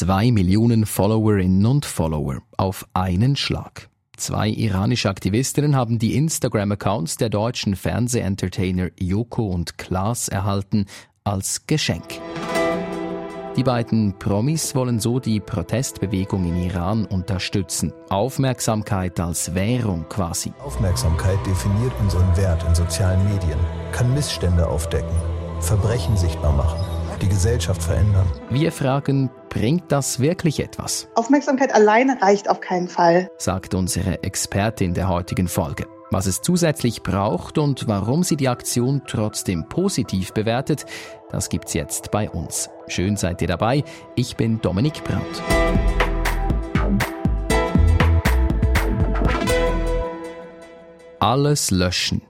Zwei Millionen Followerinnen und Follower auf einen Schlag. Zwei iranische Aktivistinnen haben die Instagram-Accounts der deutschen Fernsehentertainer Joko und Klaas erhalten als Geschenk. Die beiden Promis wollen so die Protestbewegung in Iran unterstützen. Aufmerksamkeit als Währung quasi. Aufmerksamkeit definiert unseren Wert in sozialen Medien, kann Missstände aufdecken, Verbrechen sichtbar machen, die Gesellschaft verändern. Wir fragen, bringt das wirklich etwas? Aufmerksamkeit alleine reicht auf keinen Fall, sagt unsere Expertin der heutigen Folge. Was es zusätzlich braucht und warum sie die Aktion trotzdem positiv bewertet, das gibt's jetzt bei uns. Schön seid ihr dabei. Ich bin Dominik Brandt. Alles löschen.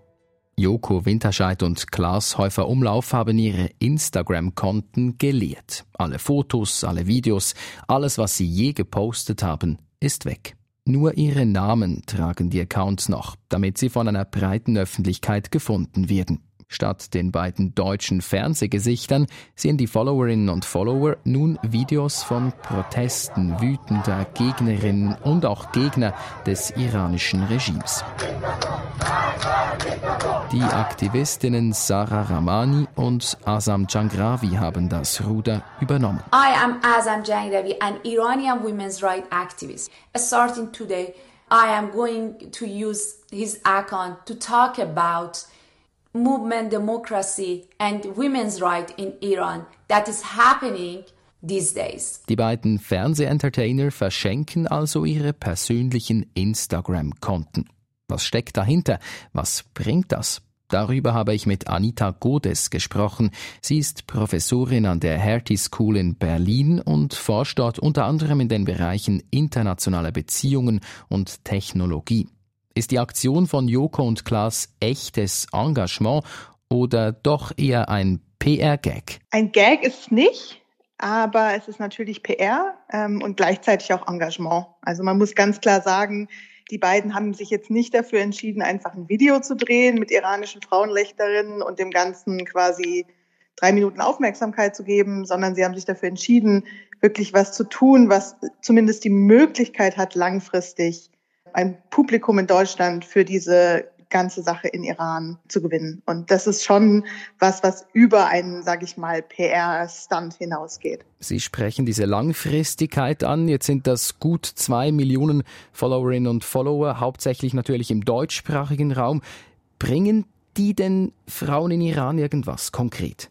Joko Winterscheid und Klaas Häufer Umlauf haben ihre Instagram-Konten geleert. Alle Fotos, alle Videos, alles, was sie je gepostet haben, ist weg. Nur ihre Namen tragen die Accounts noch, damit sie von einer breiten Öffentlichkeit gefunden werden. Statt den beiden deutschen Fernsehgesichtern sehen die Followerinnen und Follower nun Videos von Protesten wütender Gegnerinnen und auch Gegner des iranischen Regimes. Die Aktivistinnen Sarah Ramani und Azam Jangravi haben das Ruder übernommen. I am Azam Jangravi, an Iranian women's rights activist. Starting today, I am going to use his account to talk about movement democracy and women's right in Iran that is happening these days. Die beiden Fernsehentertainer verschenken also ihre persönlichen Instagram-Konten. Was steckt dahinter? Was bringt das? Darüber habe ich mit Anita Godes gesprochen. Sie ist Professorin an der Hertie School in Berlin und forscht dort unter anderem in den Bereichen internationale Beziehungen und Technologie. Ist die Aktion von Joko und Klaas echtes Engagement oder doch eher ein PR-Gag? Ein Gag ist es nicht, aber es ist natürlich PR ähm, und gleichzeitig auch Engagement. Also man muss ganz klar sagen, die beiden haben sich jetzt nicht dafür entschieden, einfach ein Video zu drehen mit iranischen Frauenrechterinnen und dem Ganzen quasi drei Minuten Aufmerksamkeit zu geben, sondern sie haben sich dafür entschieden, wirklich was zu tun, was zumindest die Möglichkeit hat, langfristig ein Publikum in Deutschland für diese ganze Sache in Iran zu gewinnen. Und das ist schon was, was über einen, sage ich mal, PR-Stunt hinausgeht. Sie sprechen diese Langfristigkeit an. Jetzt sind das gut zwei Millionen Followerinnen und Follower, hauptsächlich natürlich im deutschsprachigen Raum. Bringen die denn Frauen in Iran irgendwas konkret?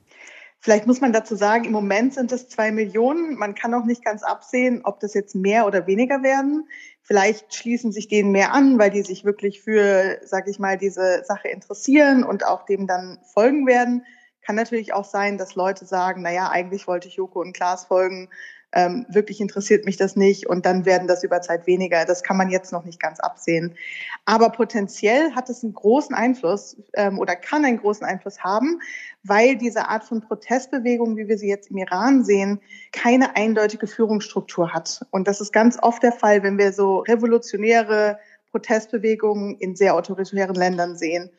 Vielleicht muss man dazu sagen, im Moment sind es zwei Millionen. Man kann auch nicht ganz absehen, ob das jetzt mehr oder weniger werden. Vielleicht schließen sich denen mehr an, weil die sich wirklich für, sag ich mal, diese Sache interessieren und auch dem dann folgen werden. Kann natürlich auch sein, dass Leute sagen, na ja, eigentlich wollte ich Joko und Klaas folgen, ähm, wirklich interessiert mich das nicht und dann werden das über Zeit weniger. Das kann man jetzt noch nicht ganz absehen. Aber potenziell hat es einen großen Einfluss ähm, oder kann einen großen Einfluss haben, weil diese Art von Protestbewegung, wie wir sie jetzt im Iran sehen, keine eindeutige Führungsstruktur hat. Und das ist ganz oft der Fall, wenn wir so revolutionäre Protestbewegungen in sehr autoritären Ländern sehen.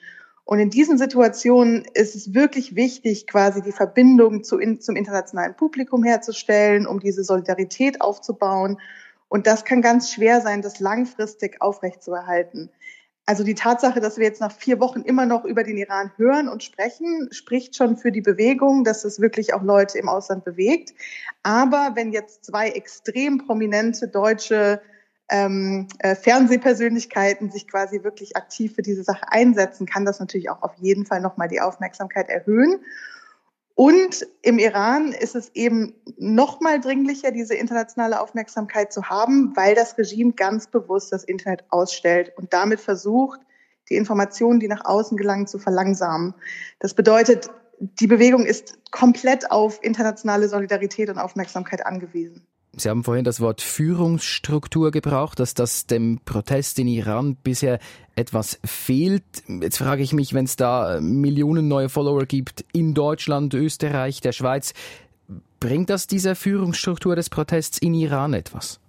Und in diesen Situationen ist es wirklich wichtig, quasi die Verbindung zu in, zum internationalen Publikum herzustellen, um diese Solidarität aufzubauen. Und das kann ganz schwer sein, das langfristig aufrechtzuerhalten. Also die Tatsache, dass wir jetzt nach vier Wochen immer noch über den Iran hören und sprechen, spricht schon für die Bewegung, dass es wirklich auch Leute im Ausland bewegt. Aber wenn jetzt zwei extrem prominente deutsche ähm, äh, Fernsehpersönlichkeiten sich quasi wirklich aktiv für diese Sache einsetzen, kann das natürlich auch auf jeden Fall nochmal die Aufmerksamkeit erhöhen. Und im Iran ist es eben noch mal dringlicher, diese internationale Aufmerksamkeit zu haben, weil das Regime ganz bewusst das Internet ausstellt und damit versucht, die Informationen, die nach außen gelangen, zu verlangsamen. Das bedeutet, die Bewegung ist komplett auf internationale Solidarität und Aufmerksamkeit angewiesen. Sie haben vorhin das Wort Führungsstruktur gebraucht, dass das dem Protest in Iran bisher etwas fehlt. Jetzt frage ich mich, wenn es da Millionen neue Follower gibt in Deutschland, Österreich, der Schweiz, bringt das dieser Führungsstruktur des Protests in Iran etwas?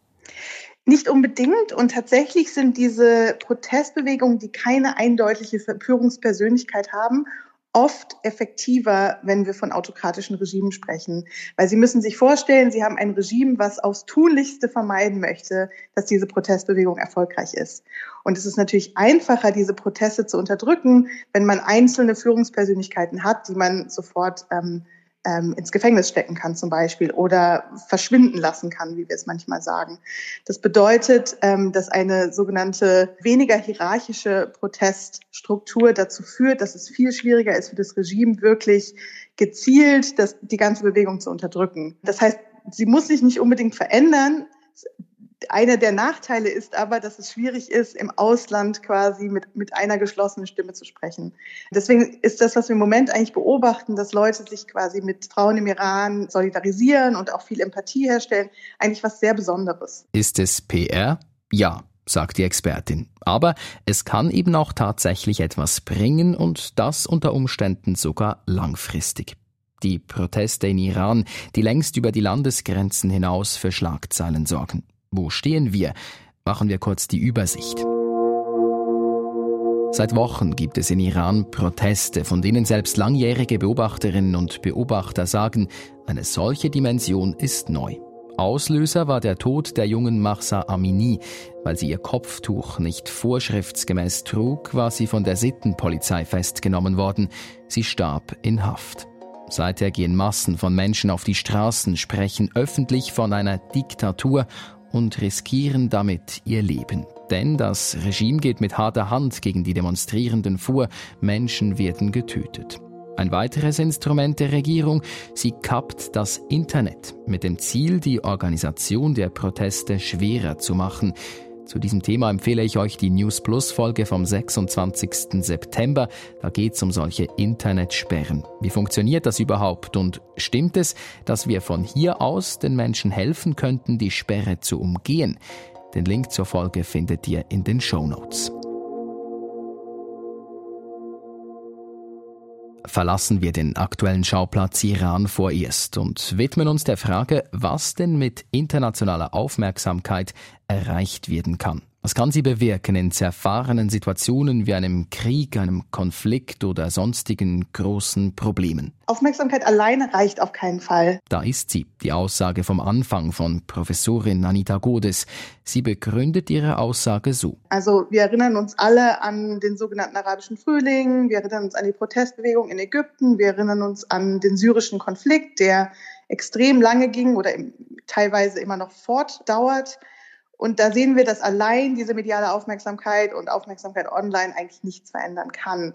Nicht unbedingt. Und tatsächlich sind diese Protestbewegungen, die keine eindeutige Führungspersönlichkeit haben, oft effektiver, wenn wir von autokratischen Regimen sprechen. Weil Sie müssen sich vorstellen, Sie haben ein Regime, was aufs Tunlichste vermeiden möchte, dass diese Protestbewegung erfolgreich ist. Und es ist natürlich einfacher, diese Proteste zu unterdrücken, wenn man einzelne Führungspersönlichkeiten hat, die man sofort ähm, ähm, ins Gefängnis stecken kann zum Beispiel oder verschwinden lassen kann, wie wir es manchmal sagen. Das bedeutet, ähm, dass eine sogenannte weniger hierarchische Proteststruktur dazu führt, dass es viel schwieriger ist für das Regime wirklich gezielt das, die ganze Bewegung zu unterdrücken. Das heißt, sie muss sich nicht unbedingt verändern, einer der Nachteile ist aber, dass es schwierig ist, im Ausland quasi mit, mit einer geschlossenen Stimme zu sprechen. Deswegen ist das, was wir im Moment eigentlich beobachten, dass Leute sich quasi mit Frauen im Iran solidarisieren und auch viel Empathie herstellen, eigentlich was sehr Besonderes. Ist es PR? Ja, sagt die Expertin. Aber es kann eben auch tatsächlich etwas bringen und das unter Umständen sogar langfristig. Die Proteste in Iran, die längst über die Landesgrenzen hinaus für Schlagzeilen sorgen. Wo stehen wir? Machen wir kurz die Übersicht. Seit Wochen gibt es in Iran Proteste, von denen selbst langjährige Beobachterinnen und Beobachter sagen, eine solche Dimension ist neu. Auslöser war der Tod der jungen Mahsa Amini. Weil sie ihr Kopftuch nicht vorschriftsgemäß trug, war sie von der Sittenpolizei festgenommen worden. Sie starb in Haft. Seither gehen Massen von Menschen auf die Straßen, sprechen öffentlich von einer Diktatur und riskieren damit ihr Leben. Denn das Regime geht mit harter Hand gegen die Demonstrierenden vor, Menschen werden getötet. Ein weiteres Instrument der Regierung, sie kappt das Internet mit dem Ziel, die Organisation der Proteste schwerer zu machen. Zu diesem Thema empfehle ich euch die News Plus Folge vom 26. September. Da geht es um solche Internetsperren. Wie funktioniert das überhaupt und stimmt es, dass wir von hier aus den Menschen helfen könnten, die Sperre zu umgehen? Den Link zur Folge findet ihr in den Show Notes. Verlassen wir den aktuellen Schauplatz Iran vorerst und widmen uns der Frage, was denn mit internationaler Aufmerksamkeit erreicht werden kann. Was kann sie bewirken in zerfahrenen Situationen wie einem Krieg, einem Konflikt oder sonstigen großen Problemen? Aufmerksamkeit alleine reicht auf keinen Fall. Da ist sie, die Aussage vom Anfang von Professorin Anita Godes. Sie begründet ihre Aussage so. Also wir erinnern uns alle an den sogenannten arabischen Frühling, wir erinnern uns an die Protestbewegung in Ägypten, wir erinnern uns an den syrischen Konflikt, der extrem lange ging oder teilweise immer noch fortdauert. Und da sehen wir, dass allein diese mediale Aufmerksamkeit und Aufmerksamkeit online eigentlich nichts verändern kann.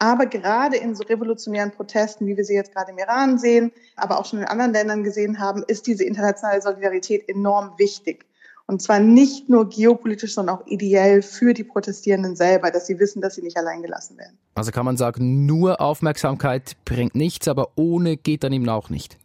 Aber gerade in so revolutionären Protesten, wie wir sie jetzt gerade im Iran sehen, aber auch schon in anderen Ländern gesehen haben, ist diese internationale Solidarität enorm wichtig. Und zwar nicht nur geopolitisch, sondern auch ideell für die Protestierenden selber, dass sie wissen, dass sie nicht allein gelassen werden. Also kann man sagen, nur Aufmerksamkeit bringt nichts, aber ohne geht dann eben auch nicht.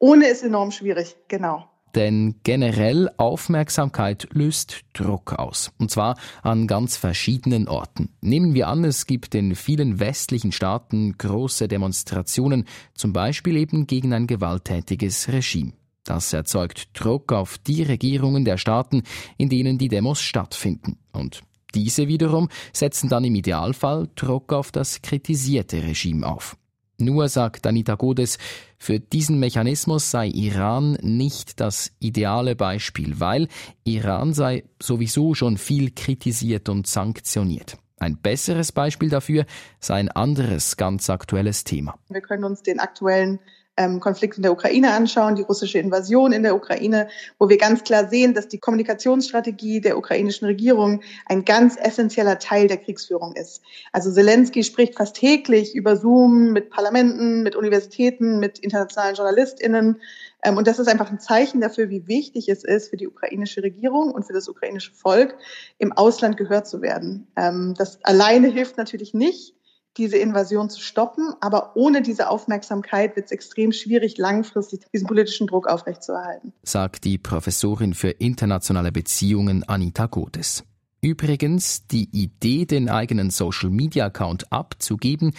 Ohne ist enorm schwierig, genau. Denn generell Aufmerksamkeit löst Druck aus. Und zwar an ganz verschiedenen Orten. Nehmen wir an, es gibt in vielen westlichen Staaten große Demonstrationen, zum Beispiel eben gegen ein gewalttätiges Regime. Das erzeugt Druck auf die Regierungen der Staaten, in denen die Demos stattfinden. Und diese wiederum setzen dann im Idealfall Druck auf das kritisierte Regime auf. Nur sagt Anita Godes, für diesen Mechanismus sei Iran nicht das ideale Beispiel, weil Iran sei sowieso schon viel kritisiert und sanktioniert. Ein besseres Beispiel dafür sei ein anderes ganz aktuelles Thema. Wir können uns den aktuellen ähm, Konflikt in der Ukraine anschauen, die russische Invasion in der Ukraine, wo wir ganz klar sehen, dass die Kommunikationsstrategie der ukrainischen Regierung ein ganz essentieller Teil der Kriegsführung ist. Also Zelensky spricht fast täglich über Zoom mit Parlamenten, mit Universitäten, mit internationalen JournalistInnen. Ähm, und das ist einfach ein Zeichen dafür, wie wichtig es ist für die ukrainische Regierung und für das ukrainische Volk, im Ausland gehört zu werden. Ähm, das alleine hilft natürlich nicht diese Invasion zu stoppen. Aber ohne diese Aufmerksamkeit wird es extrem schwierig, langfristig diesen politischen Druck aufrechtzuerhalten. Sagt die Professorin für internationale Beziehungen Anita Godes. Übrigens, die Idee, den eigenen Social-Media-Account abzugeben,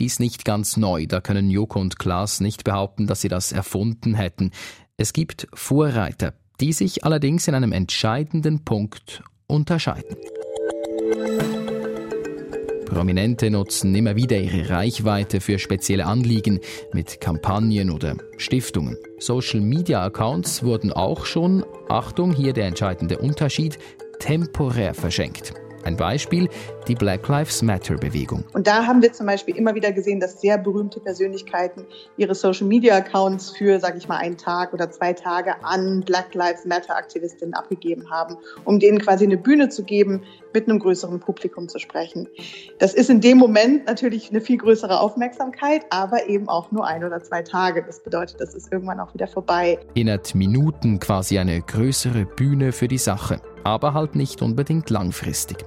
die ist nicht ganz neu. Da können Joko und Klaas nicht behaupten, dass sie das erfunden hätten. Es gibt Vorreiter, die sich allerdings in einem entscheidenden Punkt unterscheiden. Prominente nutzen immer wieder ihre Reichweite für spezielle Anliegen mit Kampagnen oder Stiftungen. Social-Media-Accounts wurden auch schon, Achtung, hier der entscheidende Unterschied, temporär verschenkt. Ein Beispiel, die Black Lives Matter-Bewegung. Und da haben wir zum Beispiel immer wieder gesehen, dass sehr berühmte Persönlichkeiten ihre Social-Media-Accounts für, sage ich mal, einen Tag oder zwei Tage an Black Lives Matter-Aktivistinnen abgegeben haben, um denen quasi eine Bühne zu geben, mit einem größeren Publikum zu sprechen. Das ist in dem Moment natürlich eine viel größere Aufmerksamkeit, aber eben auch nur ein oder zwei Tage. Das bedeutet, das ist irgendwann auch wieder vorbei. Innerhalb Minuten quasi eine größere Bühne für die Sache, aber halt nicht unbedingt langfristig.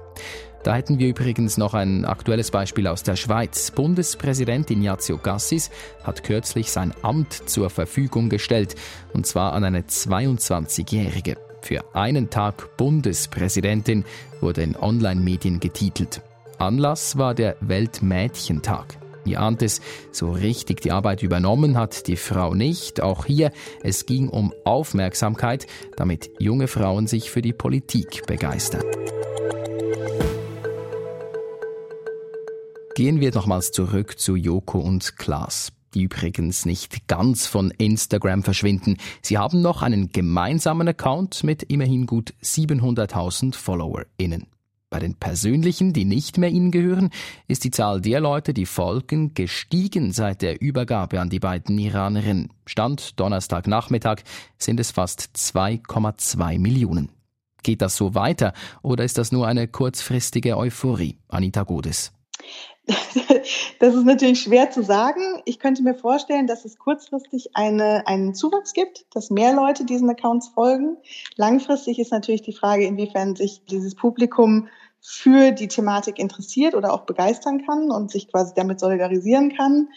Da hätten wir übrigens noch ein aktuelles Beispiel aus der Schweiz. Bundespräsident Ignazio Gassis hat kürzlich sein Amt zur Verfügung gestellt, und zwar an eine 22-Jährige. Für einen Tag Bundespräsidentin wurde in Online-Medien getitelt. Anlass war der Weltmädchentag. Ihr ahnt es, so richtig die Arbeit übernommen hat die Frau nicht. Auch hier, es ging um Aufmerksamkeit, damit junge Frauen sich für die Politik begeistern. Gehen wir nochmals zurück zu Joko und Klaas, die übrigens nicht ganz von Instagram verschwinden. Sie haben noch einen gemeinsamen Account mit immerhin gut 700.000 FollowerInnen. Bei den persönlichen, die nicht mehr ihnen gehören, ist die Zahl der Leute, die folgen, gestiegen seit der Übergabe an die beiden Iranerinnen. Stand Donnerstagnachmittag sind es fast 2,2 Millionen. Geht das so weiter oder ist das nur eine kurzfristige Euphorie? Anita Godes. Das ist natürlich schwer zu sagen. Ich könnte mir vorstellen, dass es kurzfristig eine, einen Zuwachs gibt, dass mehr Leute diesen Accounts folgen. Langfristig ist natürlich die Frage, inwiefern sich dieses Publikum für die Thematik interessiert oder auch begeistern kann und sich quasi damit solidarisieren kann.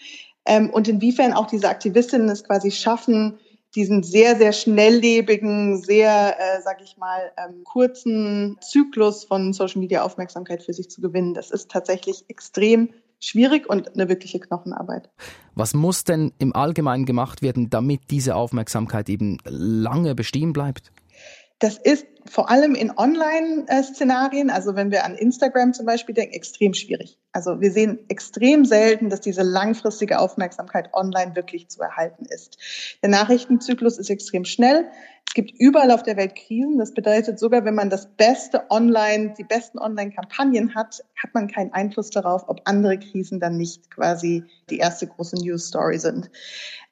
Ähm, und inwiefern auch diese Aktivistinnen es quasi schaffen, diesen sehr, sehr schnelllebigen, sehr, äh, sag ich mal, ähm, kurzen Zyklus von Social Media Aufmerksamkeit für sich zu gewinnen. Das ist tatsächlich extrem schwierig und eine wirkliche Knochenarbeit. Was muss denn im Allgemeinen gemacht werden, damit diese Aufmerksamkeit eben lange bestehen bleibt? Das ist vor allem in Online-Szenarien, also wenn wir an Instagram zum Beispiel denken, extrem schwierig. Also wir sehen extrem selten, dass diese langfristige Aufmerksamkeit online wirklich zu erhalten ist. Der Nachrichtenzyklus ist extrem schnell. Es gibt überall auf der Welt Krisen. Das bedeutet sogar, wenn man das beste Online, die besten Online-Kampagnen hat, hat man keinen Einfluss darauf, ob andere Krisen dann nicht quasi die erste große News-Story sind.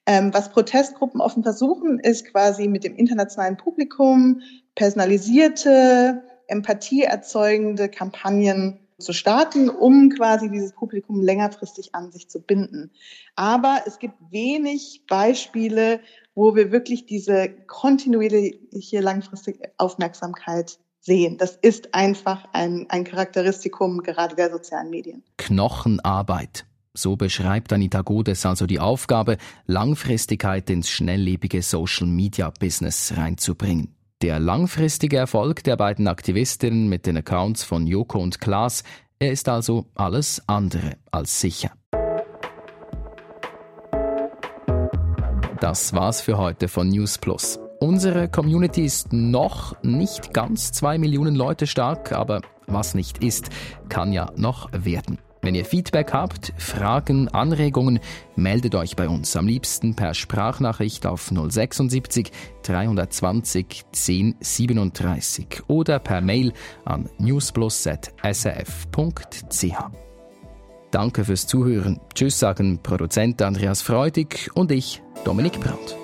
Ähm, was Protestgruppen offen versuchen, ist quasi mit dem internationalen Publikum personalisierte, empathieerzeugende Kampagnen zu starten, um quasi dieses Publikum längerfristig an sich zu binden. Aber es gibt wenig Beispiele, wo wir wirklich diese kontinuierliche langfristige Aufmerksamkeit sehen. Das ist einfach ein, ein Charakteristikum gerade der sozialen Medien. Knochenarbeit. So beschreibt Anita Godes also die Aufgabe, Langfristigkeit ins schnelllebige Social-Media-Business reinzubringen. Der langfristige Erfolg der beiden Aktivistinnen mit den Accounts von Joko und Klaas, er ist also alles andere als sicher. Das war's für heute von News Plus. Unsere Community ist noch nicht ganz zwei Millionen Leute stark, aber was nicht ist, kann ja noch werden. Wenn ihr Feedback habt, Fragen, Anregungen, meldet euch bei uns. Am liebsten per Sprachnachricht auf 076 320 1037 oder per Mail an newsplus.srf.ch. Danke fürs Zuhören. Tschüss sagen Produzent Andreas Freudig und ich, Dominik Brandt.